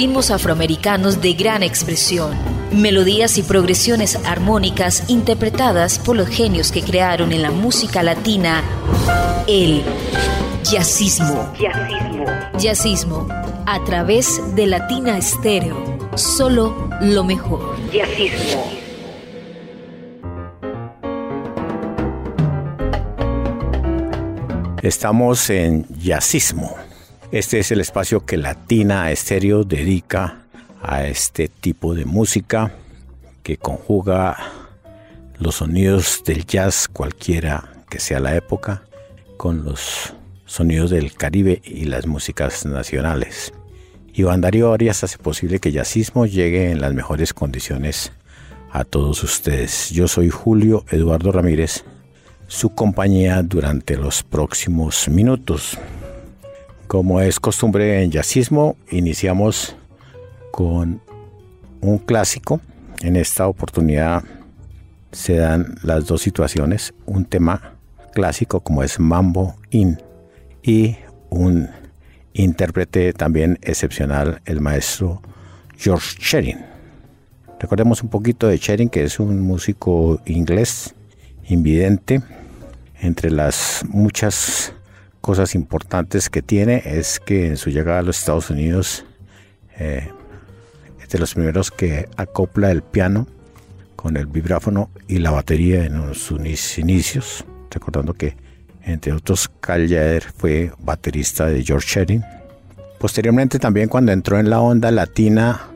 ritmos afroamericanos de gran expresión, melodías y progresiones armónicas interpretadas por los genios que crearon en la música latina el jazzismo. Jazzismo. Jazzismo a través de Latina Estéreo. Solo lo mejor. Jazzismo. Estamos en Jazzismo. Este es el espacio que Latina Estéreo dedica a este tipo de música que conjuga los sonidos del jazz cualquiera que sea la época con los sonidos del Caribe y las músicas nacionales. Iván Darío Arias hace posible que Jazzismo llegue en las mejores condiciones a todos ustedes. Yo soy Julio Eduardo Ramírez su compañía durante los próximos minutos. Como es costumbre en jazzismo, iniciamos con un clásico. En esta oportunidad se dan las dos situaciones, un tema clásico como es Mambo In y un intérprete también excepcional, el maestro George Sherin. Recordemos un poquito de Sherin, que es un músico inglés invidente entre las muchas cosas importantes que tiene es que en su llegada a los Estados Unidos eh, es de los primeros que acopla el piano con el vibráfono y la batería en sus inicios, recordando que entre otros Cal fue baterista de George Sherin. Posteriormente también cuando entró en la onda latina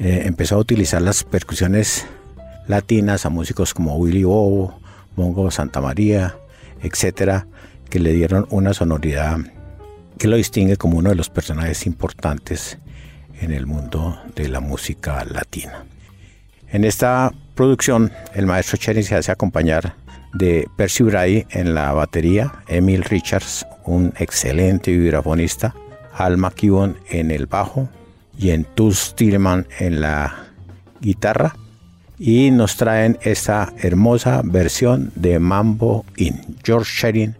eh, empezó a utilizar las percusiones latinas a músicos como Willy Bobo, Mongo Santa María, etcétera, que le dieron una sonoridad que lo distingue como uno de los personajes importantes en el mundo de la música latina. En esta producción, el maestro Cherry se hace acompañar de Percy Bray en la batería, Emil Richards, un excelente vibrafonista, Alma McKibben en el bajo y en Tuz Tillman en la guitarra y nos traen esta hermosa versión de Mambo in George Sherin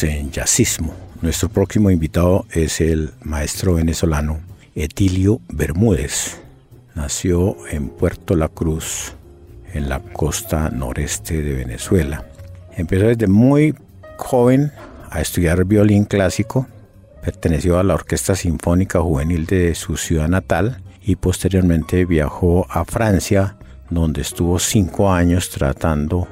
En Jazzismo. Nuestro próximo invitado es el maestro venezolano Etilio Bermúdez. Nació en Puerto La Cruz, en la costa noreste de Venezuela. Empezó desde muy joven a estudiar violín clásico. Perteneció a la Orquesta Sinfónica Juvenil de su ciudad natal y posteriormente viajó a Francia, donde estuvo cinco años tratando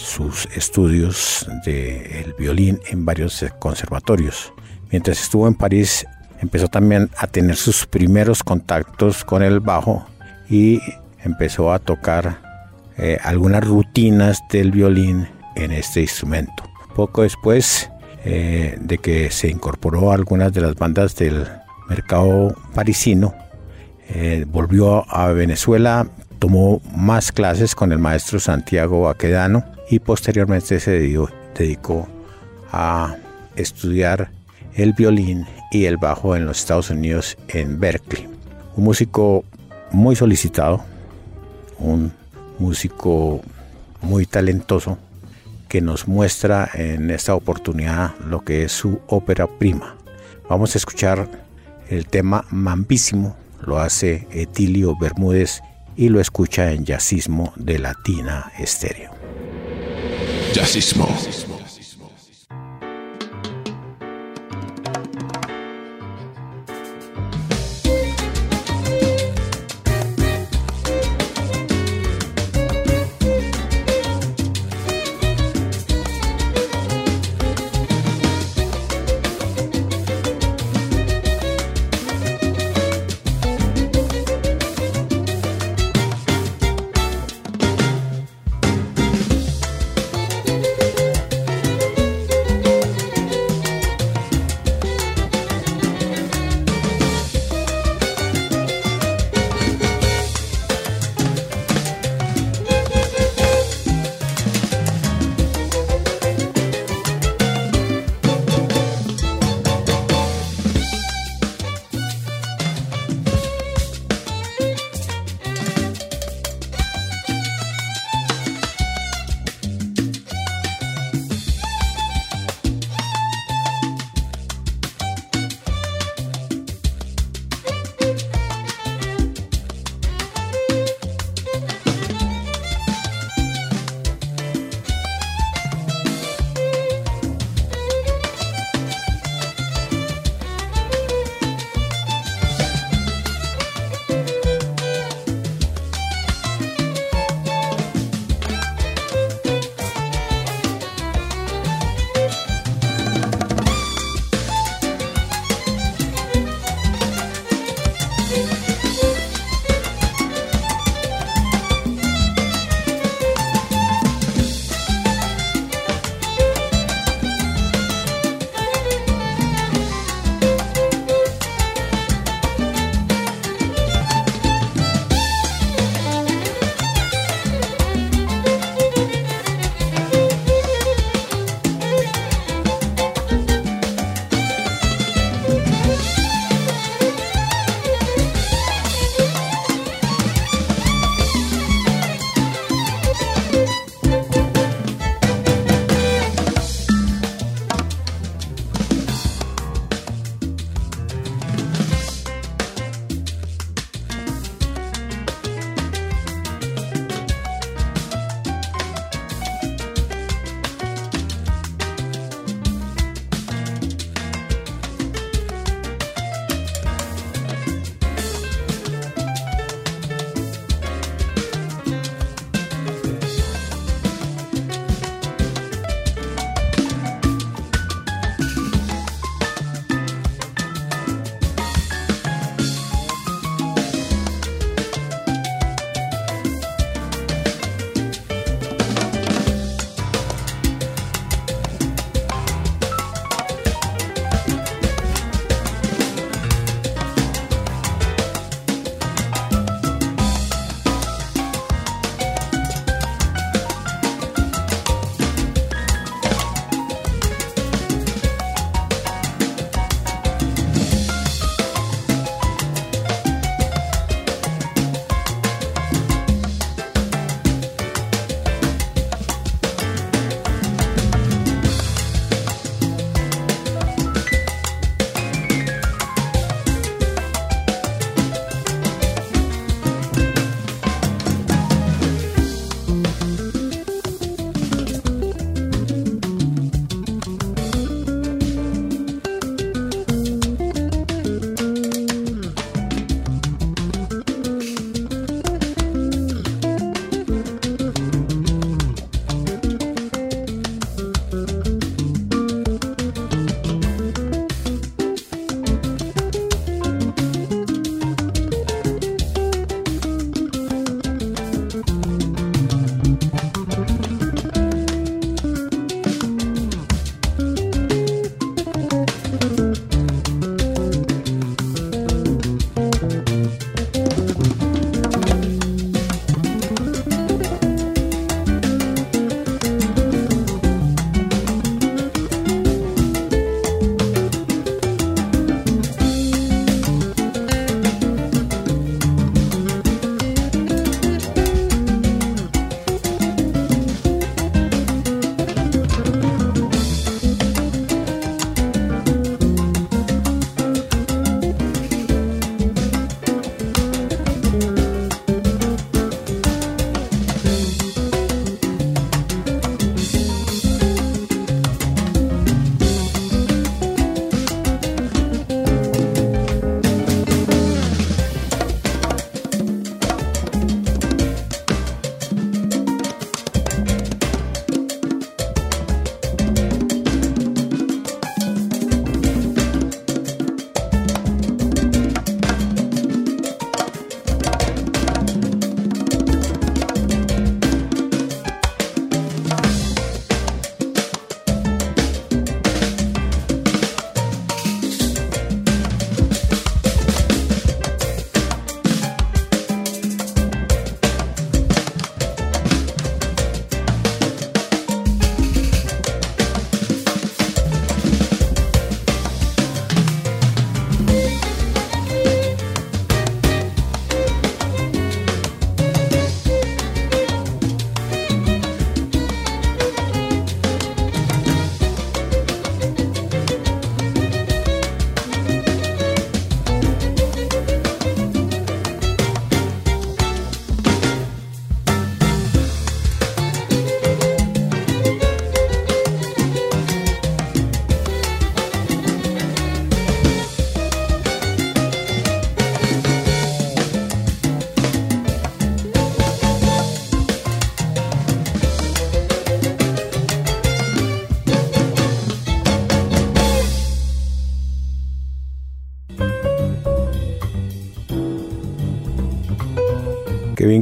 sus estudios del violín en varios conservatorios. Mientras estuvo en París, empezó también a tener sus primeros contactos con el bajo y empezó a tocar eh, algunas rutinas del violín en este instrumento. Poco después eh, de que se incorporó a algunas de las bandas del mercado parisino, eh, volvió a Venezuela, tomó más clases con el maestro Santiago Aquedano y posteriormente se dedicó a estudiar el violín y el bajo en los Estados Unidos en Berkeley. Un músico muy solicitado, un músico muy talentoso que nos muestra en esta oportunidad lo que es su ópera prima. Vamos a escuchar el tema Mambísimo, lo hace Etilio Bermúdez y lo escucha en Jazzismo de Latina Estéreo. Jazzismo.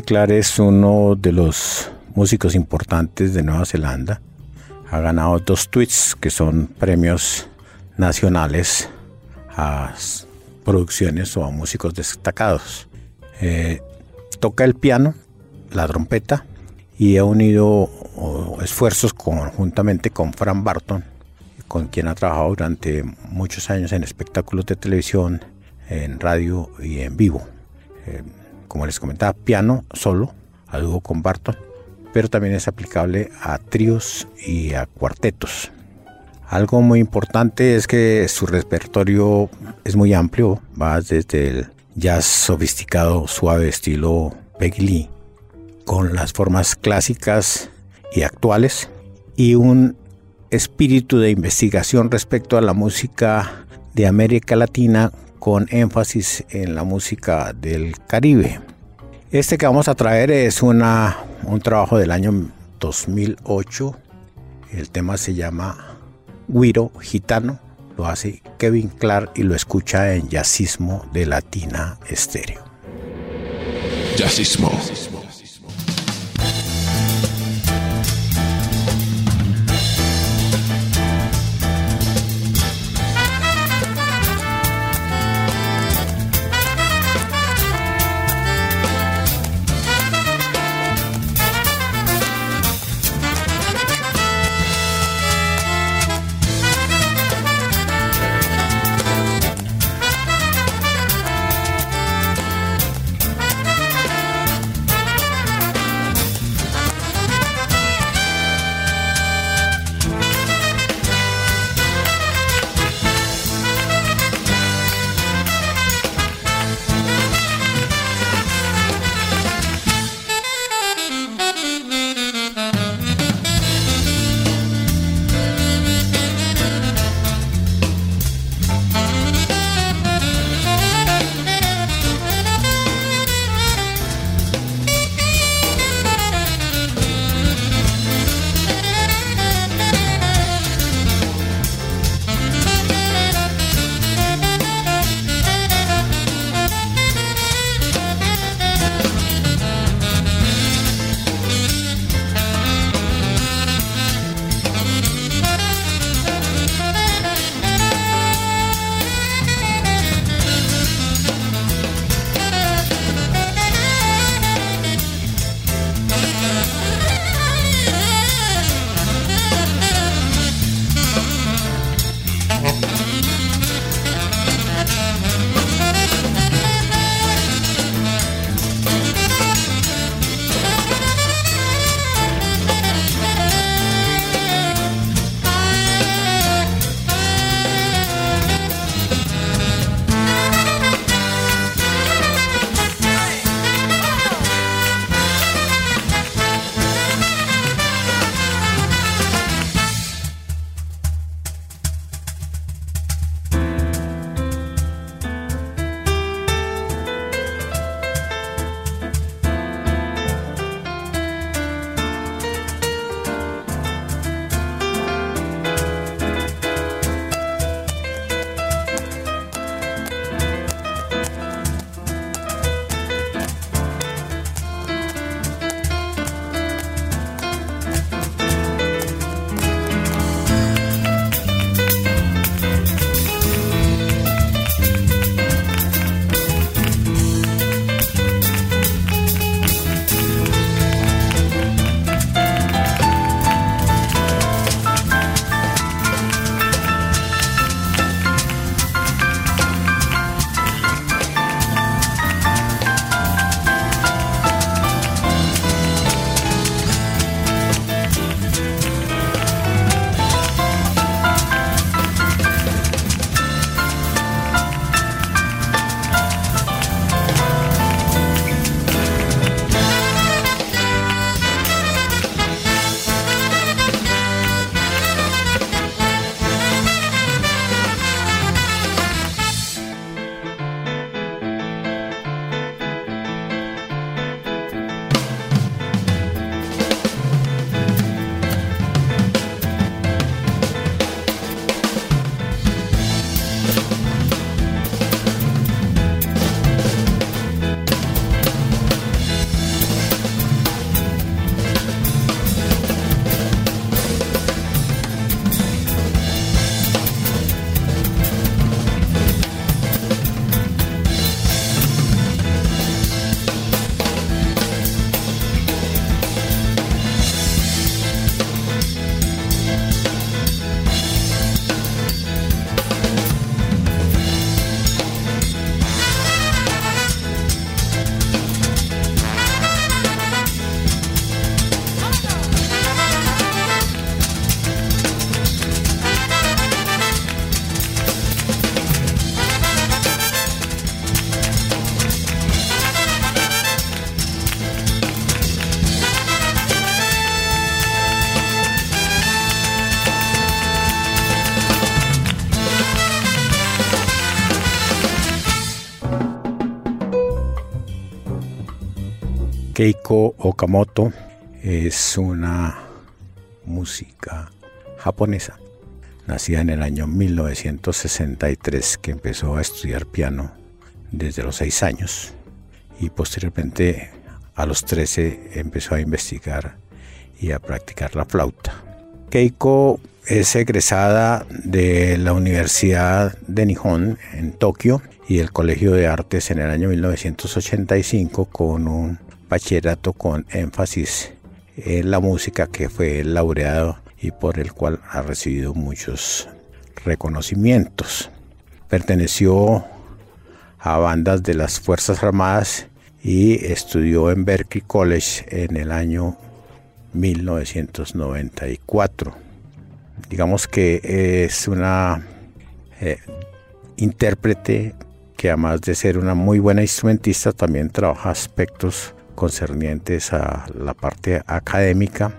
Clark es uno de los músicos importantes de Nueva Zelanda. Ha ganado dos tweets que son premios nacionales a producciones o a músicos destacados. Eh, toca el piano, la trompeta y ha unido esfuerzos conjuntamente con Fran Barton, con quien ha trabajado durante muchos años en espectáculos de televisión, en radio y en vivo. Eh, como les comentaba, piano solo, a dúo con Barton, pero también es aplicable a tríos y a cuartetos. Algo muy importante es que su repertorio es muy amplio, va desde el jazz sofisticado, suave estilo Peggy con las formas clásicas y actuales, y un espíritu de investigación respecto a la música de América Latina con énfasis en la música del Caribe. Este que vamos a traer es una, un trabajo del año 2008. El tema se llama Guiro Gitano. Lo hace Kevin Clark y lo escucha en Jazzismo de Latina Estéreo. Jazzismo. Keiko Okamoto es una música japonesa, nacida en el año 1963, que empezó a estudiar piano desde los 6 años y posteriormente a los 13 empezó a investigar y a practicar la flauta. Keiko es egresada de la Universidad de Nihon en Tokio y el Colegio de Artes en el año 1985 con un bachillerato con énfasis en la música que fue laureado y por el cual ha recibido muchos reconocimientos. Perteneció a bandas de las Fuerzas Armadas y estudió en Berkeley College en el año 1994. Digamos que es una eh, intérprete que además de ser una muy buena instrumentista también trabaja aspectos concernientes a la parte académica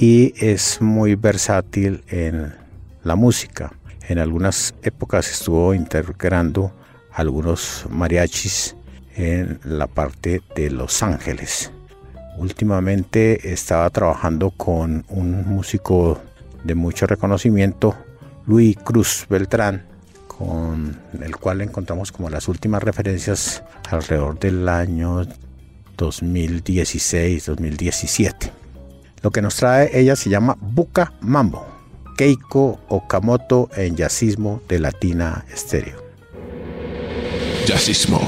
y es muy versátil en la música. En algunas épocas estuvo integrando algunos mariachis en la parte de Los Ángeles. Últimamente estaba trabajando con un músico de mucho reconocimiento, Luis Cruz Beltrán, con el cual encontramos como las últimas referencias alrededor del año 2016-2017. Lo que nos trae ella se llama Buca Mambo, Keiko Okamoto en jazzismo de Latina Estéreo. Jazzismo.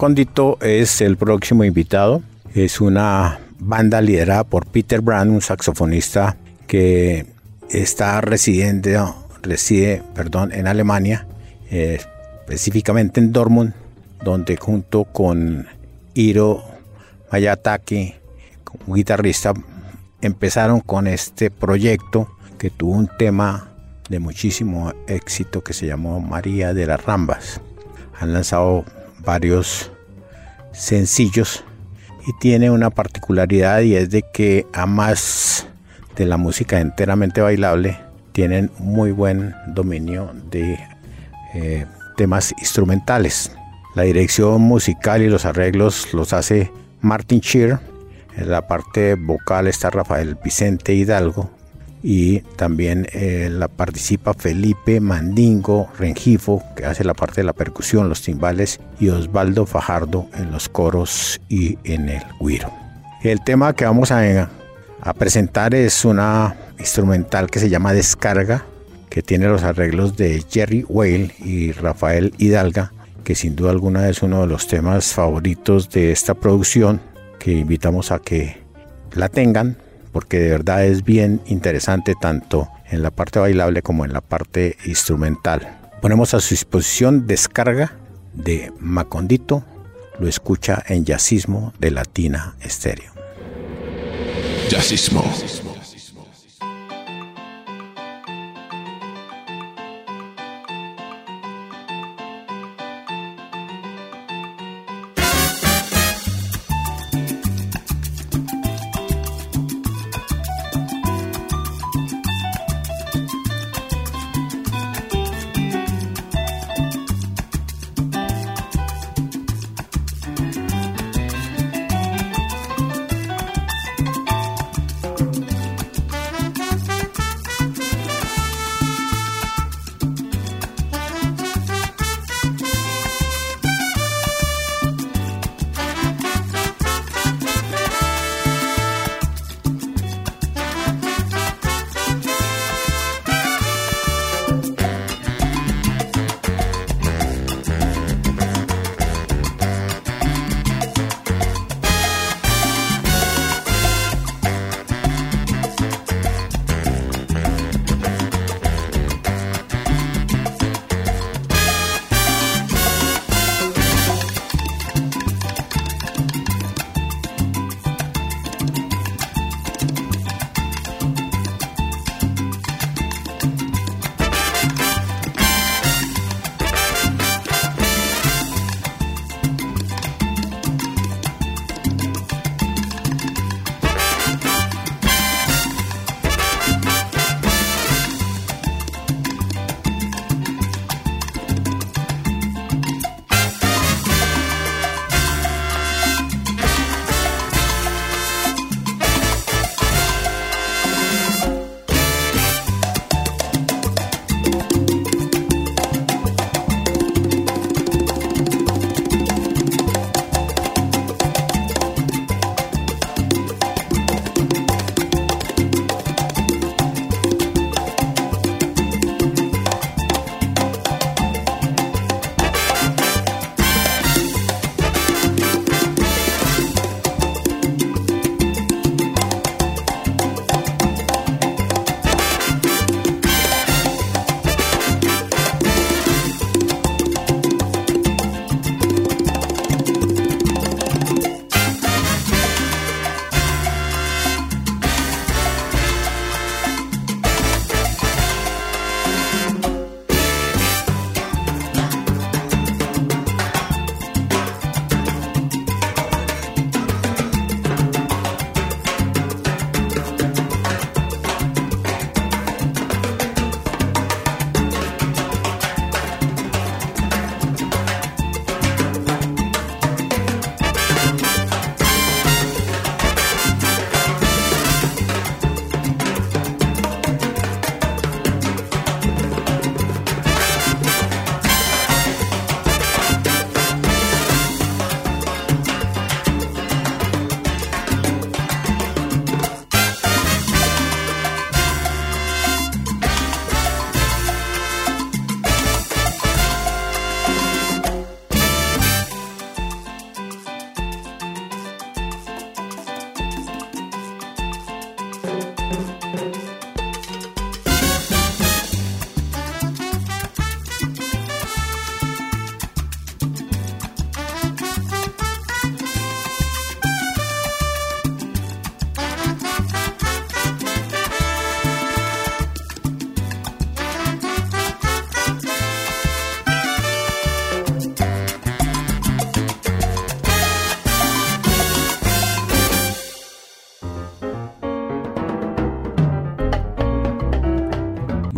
Macondito es el próximo invitado. Es una banda liderada por Peter Brand, un saxofonista que está residente, reside perdón, en Alemania, eh, específicamente en Dortmund, donde junto con Hiro Mayataki, un guitarrista, empezaron con este proyecto que tuvo un tema de muchísimo éxito que se llamó María de las Rambas. Han lanzado varios sencillos y tiene una particularidad y es de que a más de la música enteramente bailable tienen muy buen dominio de eh, temas instrumentales. La dirección musical y los arreglos los hace Martin Shear. En la parte vocal está Rafael Vicente Hidalgo, y también eh, la participa Felipe Mandingo Rengifo, que hace la parte de la percusión, los timbales, y Osvaldo Fajardo en los coros y en el guiro. El tema que vamos a, a presentar es una instrumental que se llama Descarga, que tiene los arreglos de Jerry Whale y Rafael Hidalga, que sin duda alguna es uno de los temas favoritos de esta producción, que invitamos a que la tengan porque de verdad es bien interesante tanto en la parte bailable como en la parte instrumental. Ponemos a su disposición descarga de Macondito, lo escucha en Yacismo de Latina Estéreo. Yacismo.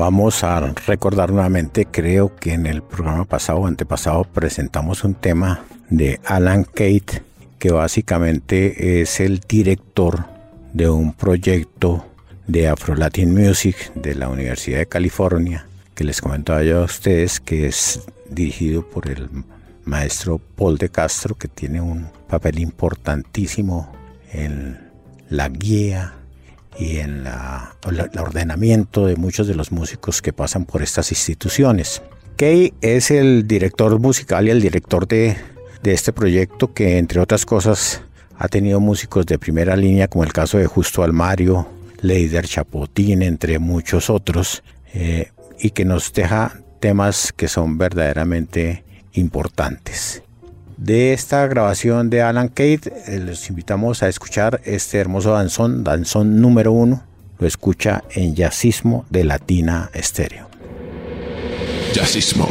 Vamos a recordar nuevamente, creo que en el programa pasado o antepasado presentamos un tema de Alan Kate, que básicamente es el director de un proyecto de Afro Latin Music de la Universidad de California, que les comentaba yo a ustedes que es dirigido por el maestro Paul de Castro, que tiene un papel importantísimo en la guía y en la, el ordenamiento de muchos de los músicos que pasan por estas instituciones. Kay es el director musical y el director de, de este proyecto que entre otras cosas ha tenido músicos de primera línea como el caso de Justo Almario, Leider Chapotín, entre muchos otros, eh, y que nos deja temas que son verdaderamente importantes. De esta grabación de Alan Kate, eh, les invitamos a escuchar este hermoso danzón, danzón número uno. Lo escucha en Jazzismo de Latina Estéreo. Jazzismo.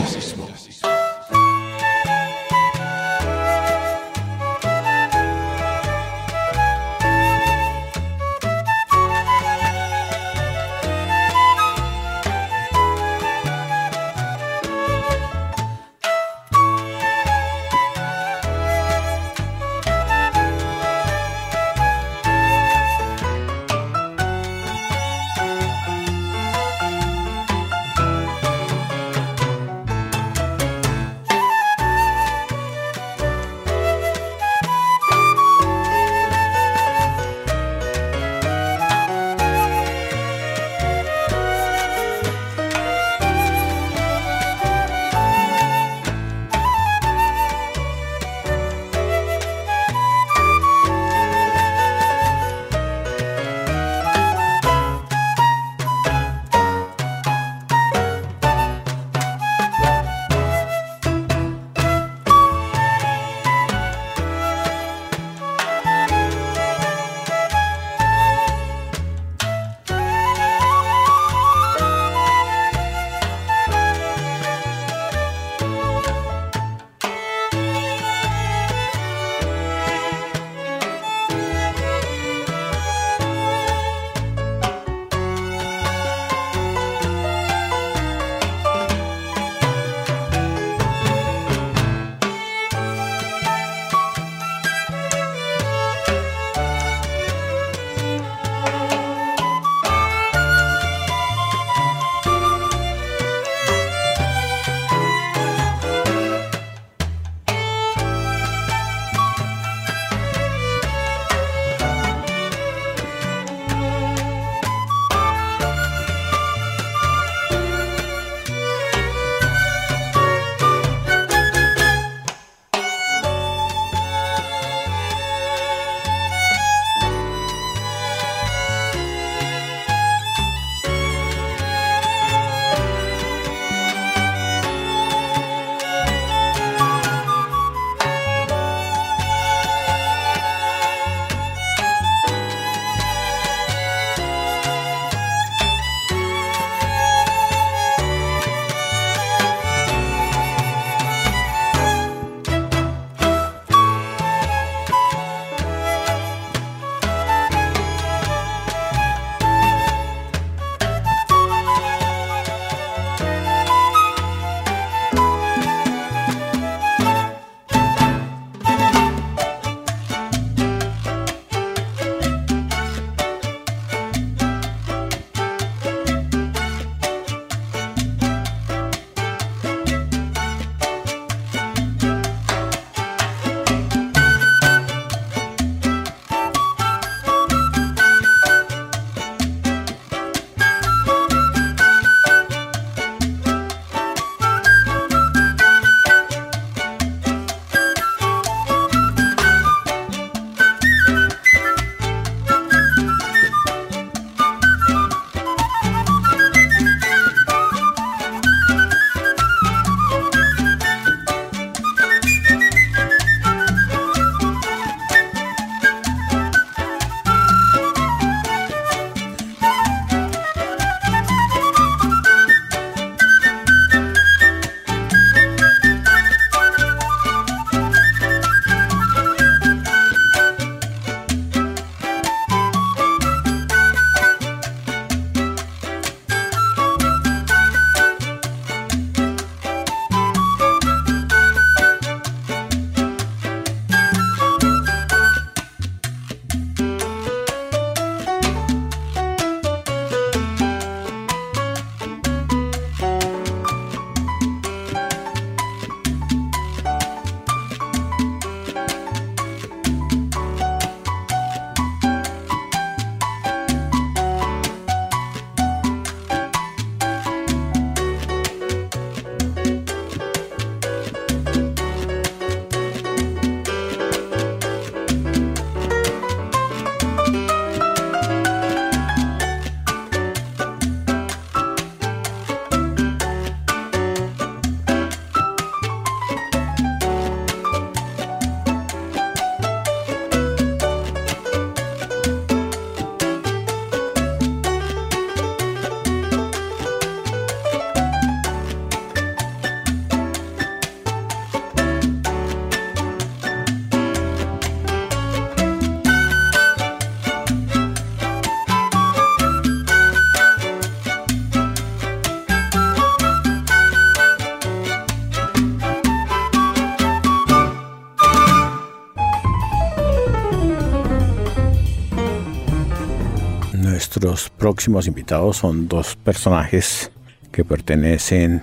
Próximos invitados son dos personajes que pertenecen,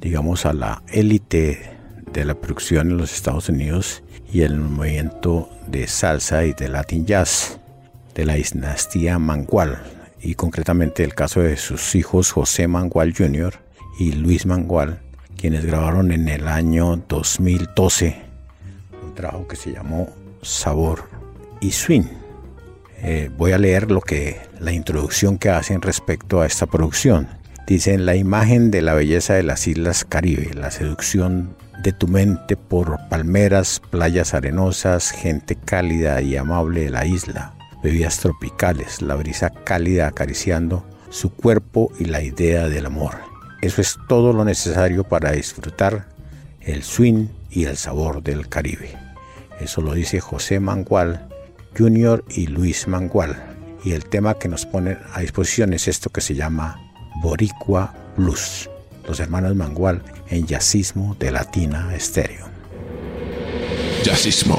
digamos, a la élite de la producción en los Estados Unidos y el movimiento de salsa y de Latin jazz de la dinastía Mangual y concretamente el caso de sus hijos José Mangual Jr. y Luis Mangual, quienes grabaron en el año 2012 un trabajo que se llamó Sabor y Swing. Eh, voy a leer lo que la introducción que hacen respecto a esta producción. Dicen la imagen de la belleza de las Islas Caribe, la seducción de tu mente por palmeras, playas arenosas, gente cálida y amable de la isla, bebidas tropicales, la brisa cálida acariciando su cuerpo y la idea del amor. Eso es todo lo necesario para disfrutar el swing y el sabor del Caribe. Eso lo dice José Mangual Jr. y Luis Mangual. Y el tema que nos ponen a disposición es esto que se llama Boricua Blues. Los hermanos Mangual en Jazzismo de Latina Estéreo. Jazzismo.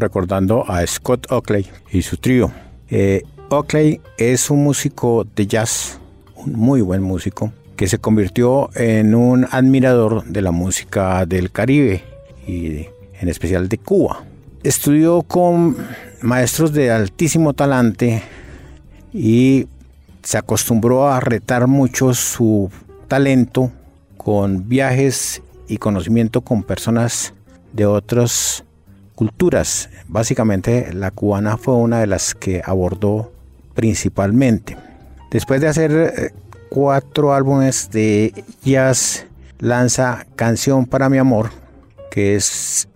Recordando a Scott Oakley y su trío. Eh, Oakley es un músico de jazz, un muy buen músico, que se convirtió en un admirador de la música del Caribe y en especial de Cuba. Estudió con maestros de altísimo talante y se acostumbró a retar mucho su talento con viajes y conocimiento con personas de otras culturas. Básicamente la cubana fue una de las que abordó principalmente. Después de hacer eh, cuatro álbumes de jazz, lanza Canción para mi amor, que es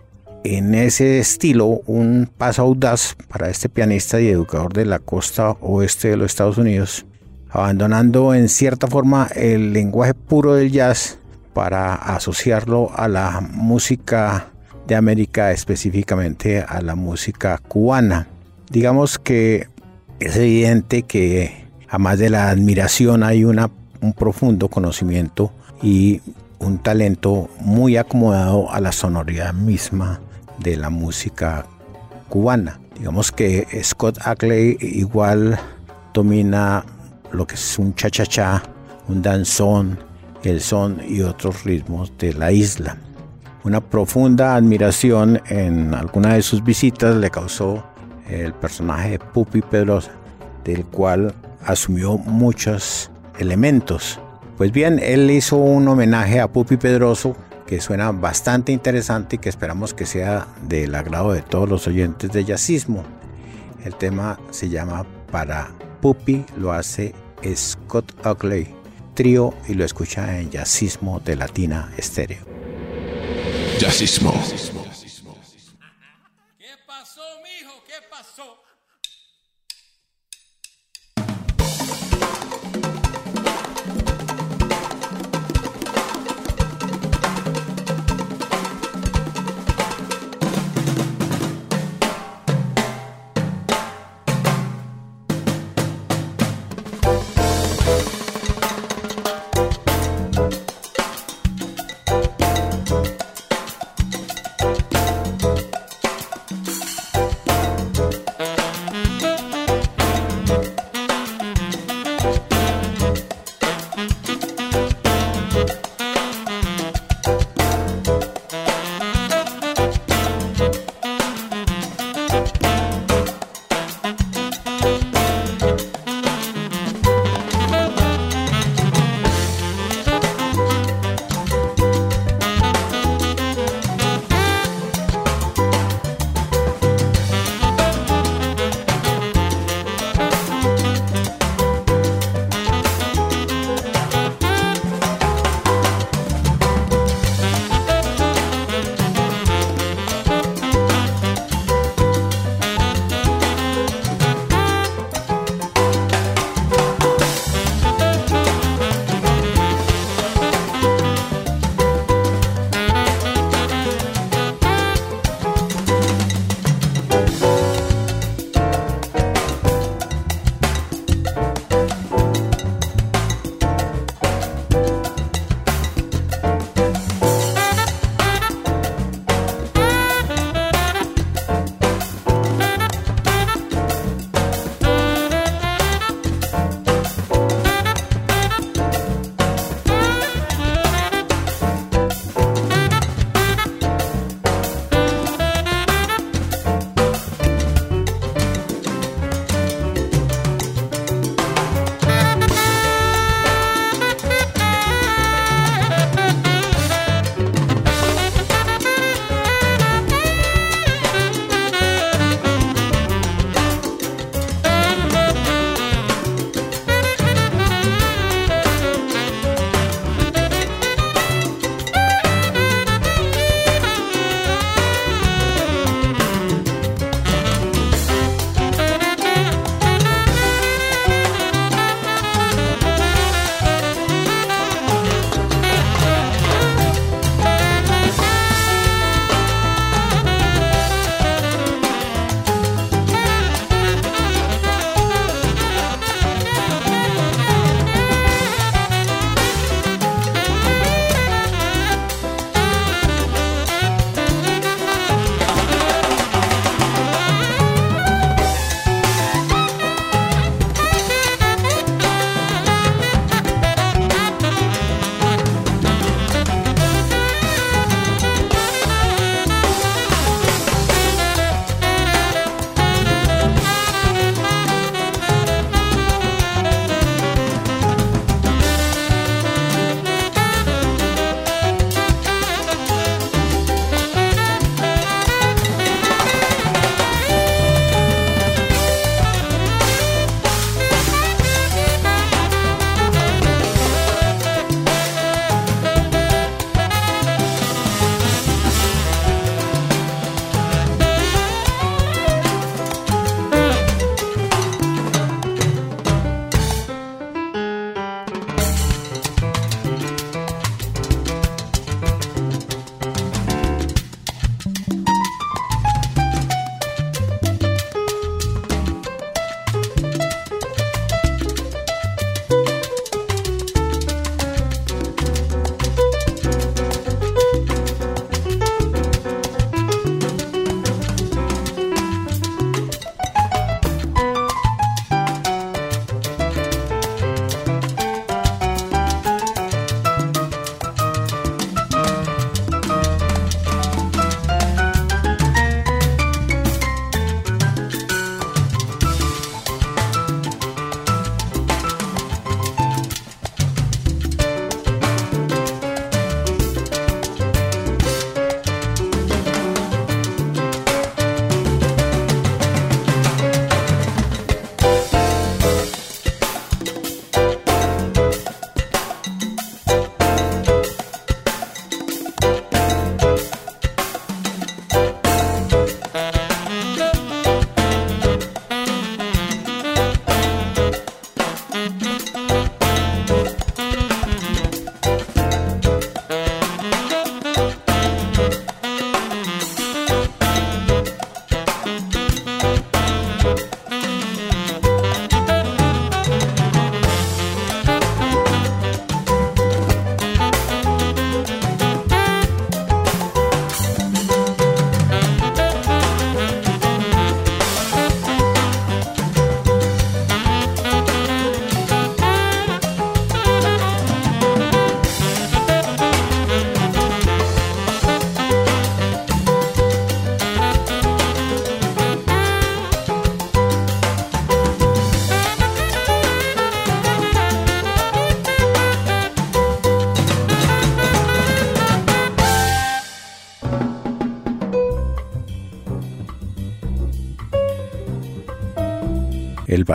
en ese estilo un paso audaz para este pianista y educador de la costa oeste de los Estados Unidos, abandonando en cierta forma el lenguaje puro del jazz para asociarlo a la música de América, específicamente a la música cubana. Digamos que es evidente que además de la admiración hay una, un profundo conocimiento y un talento muy acomodado a la sonoridad misma de la música cubana. Digamos que Scott Ackley igual domina lo que es un cha-cha-cha, un danzón, el son y otros ritmos de la isla. Una profunda admiración en alguna de sus visitas le causó el personaje de Pupi Pedrosa, del cual asumió muchos elementos. Pues bien, él hizo un homenaje a Pupi Pedroso que suena bastante interesante y que esperamos que sea del agrado de todos los oyentes de jazzismo. El tema se llama Para Pupi, lo hace Scott Oakley trío y lo escucha en Jazzismo de Latina Estéreo. Jazzismo. ¿Qué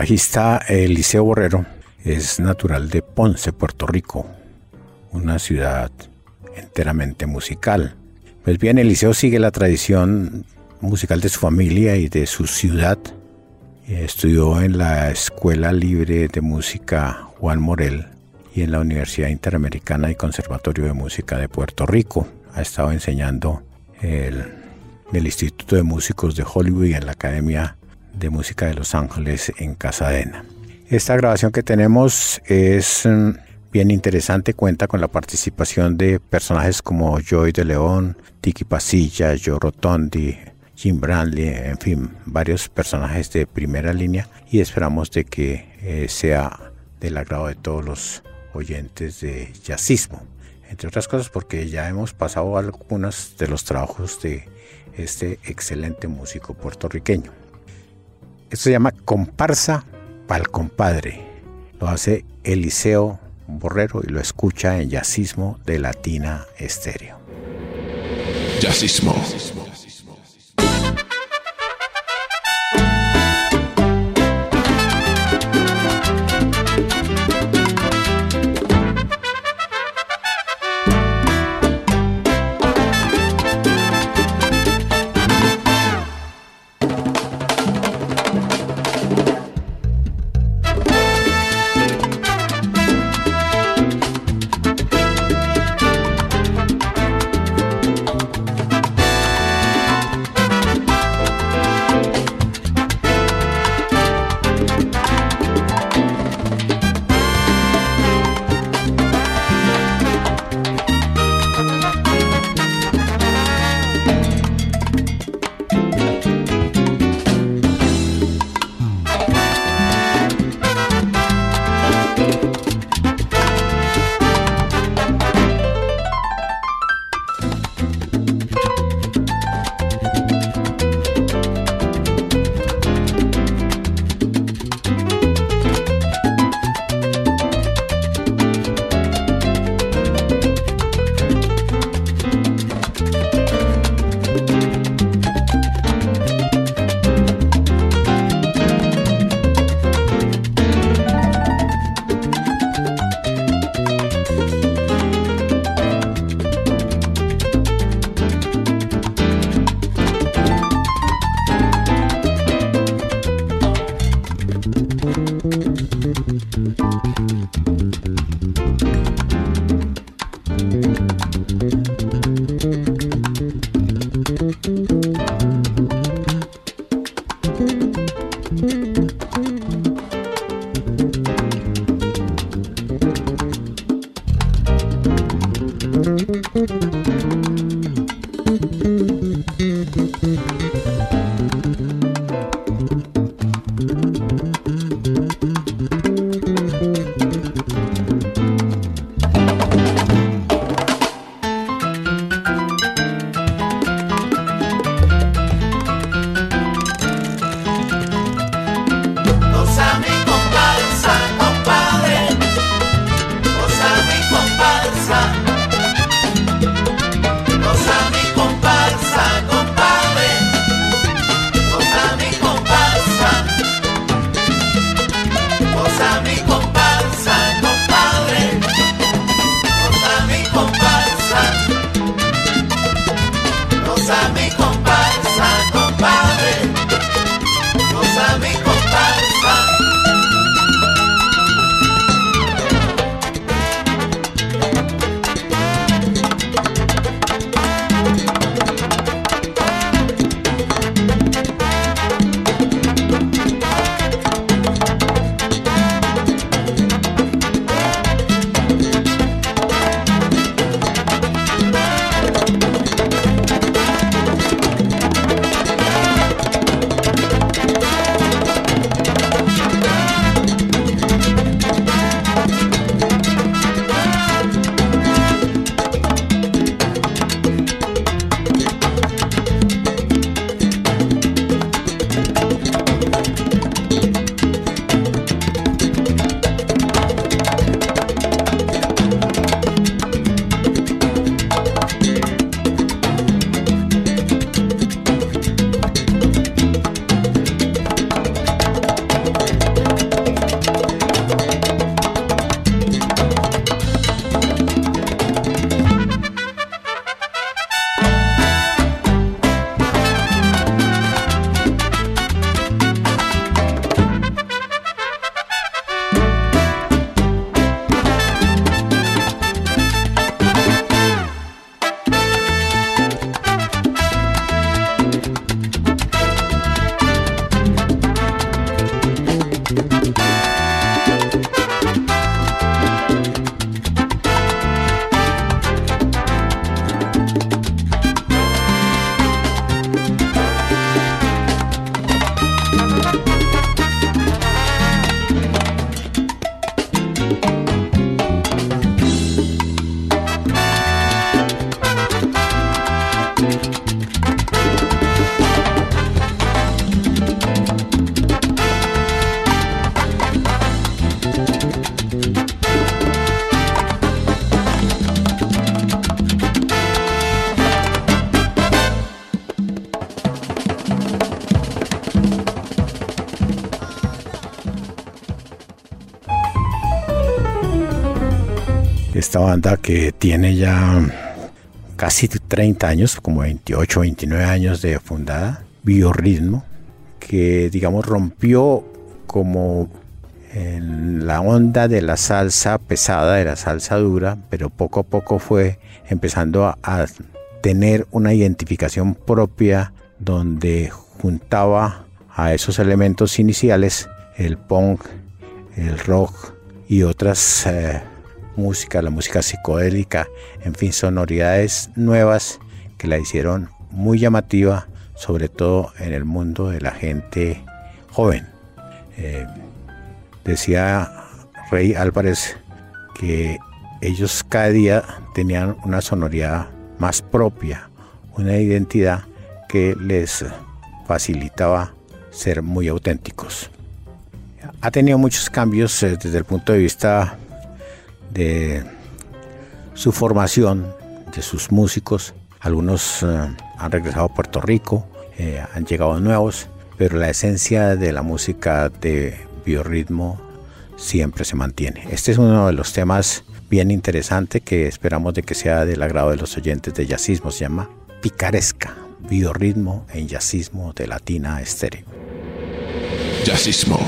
bajista Eliseo Borrero es natural de Ponce, Puerto Rico, una ciudad enteramente musical. Pues bien, Eliseo sigue la tradición musical de su familia y de su ciudad. Estudió en la Escuela Libre de Música Juan Morel y en la Universidad Interamericana y Conservatorio de Música de Puerto Rico. Ha estado enseñando el, el Instituto de Músicos de Hollywood y en la Academia de Música de Los Ángeles en Casadena. Esta grabación que tenemos es mm, bien interesante, cuenta con la participación de personajes como Joy de León, Tiki Pasilla, Joe Rotondi, Jim Brandley, en fin, varios personajes de primera línea y esperamos de que eh, sea del agrado de todos los oyentes de jazzismo. Entre otras cosas porque ya hemos pasado algunos de los trabajos de este excelente músico puertorriqueño. Esto se llama Comparsa pa'l compadre. Lo hace Eliseo Borrero y lo escucha en Yacismo de Latina Estéreo. Jazzismo. Esta banda que tiene ya casi 30 años, como 28, 29 años de fundada, Biorritmo, que digamos rompió como la onda de la salsa pesada, de la salsa dura, pero poco a poco fue empezando a, a tener una identificación propia donde juntaba a esos elementos iniciales el punk, el rock y otras eh, músicas, la música psicodélica, en fin, sonoridades nuevas que la hicieron muy llamativa, sobre todo en el mundo de la gente joven. Eh, decía Rey Álvarez que ellos cada día tenían una sonoridad más propia, una identidad que les facilitaba ser muy auténticos. Ha tenido muchos cambios eh, desde el punto de vista de su formación, de sus músicos. Algunos eh, han regresado a Puerto Rico, eh, han llegado nuevos, pero la esencia de la música de biorritmo siempre se mantiene. Este es uno de los temas bien interesantes que esperamos de que sea del agrado de los oyentes de jazzismo. Se llama Picaresca, biorritmo en jazzismo de Latina Estéreo. Jazzismo.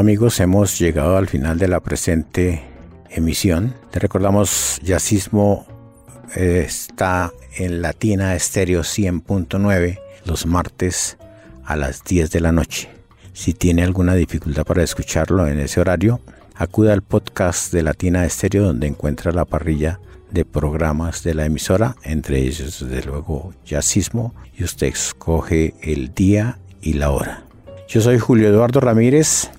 Amigos, hemos llegado al final de la presente emisión. Te recordamos, Yacismo eh, está en Latina Estéreo 100.9 los martes a las 10 de la noche. Si tiene alguna dificultad para escucharlo en ese horario, acuda al podcast de Latina Estéreo donde encuentra la parrilla de programas de la emisora, entre ellos desde luego Yacismo, y usted escoge el día y la hora. Yo soy Julio Eduardo Ramírez,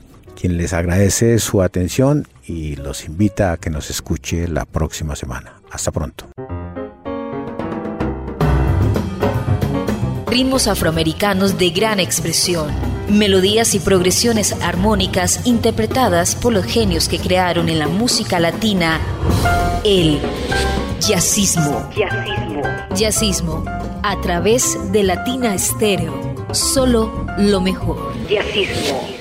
quien les agradece su atención y los invita a que nos escuche la próxima semana. Hasta pronto. Ritmos afroamericanos de gran expresión, melodías y progresiones armónicas interpretadas por los genios que crearon en la música latina el jazzismo. Jazzismo. Jazzismo a través de Latina Estéreo. Solo lo mejor. Jazzismo.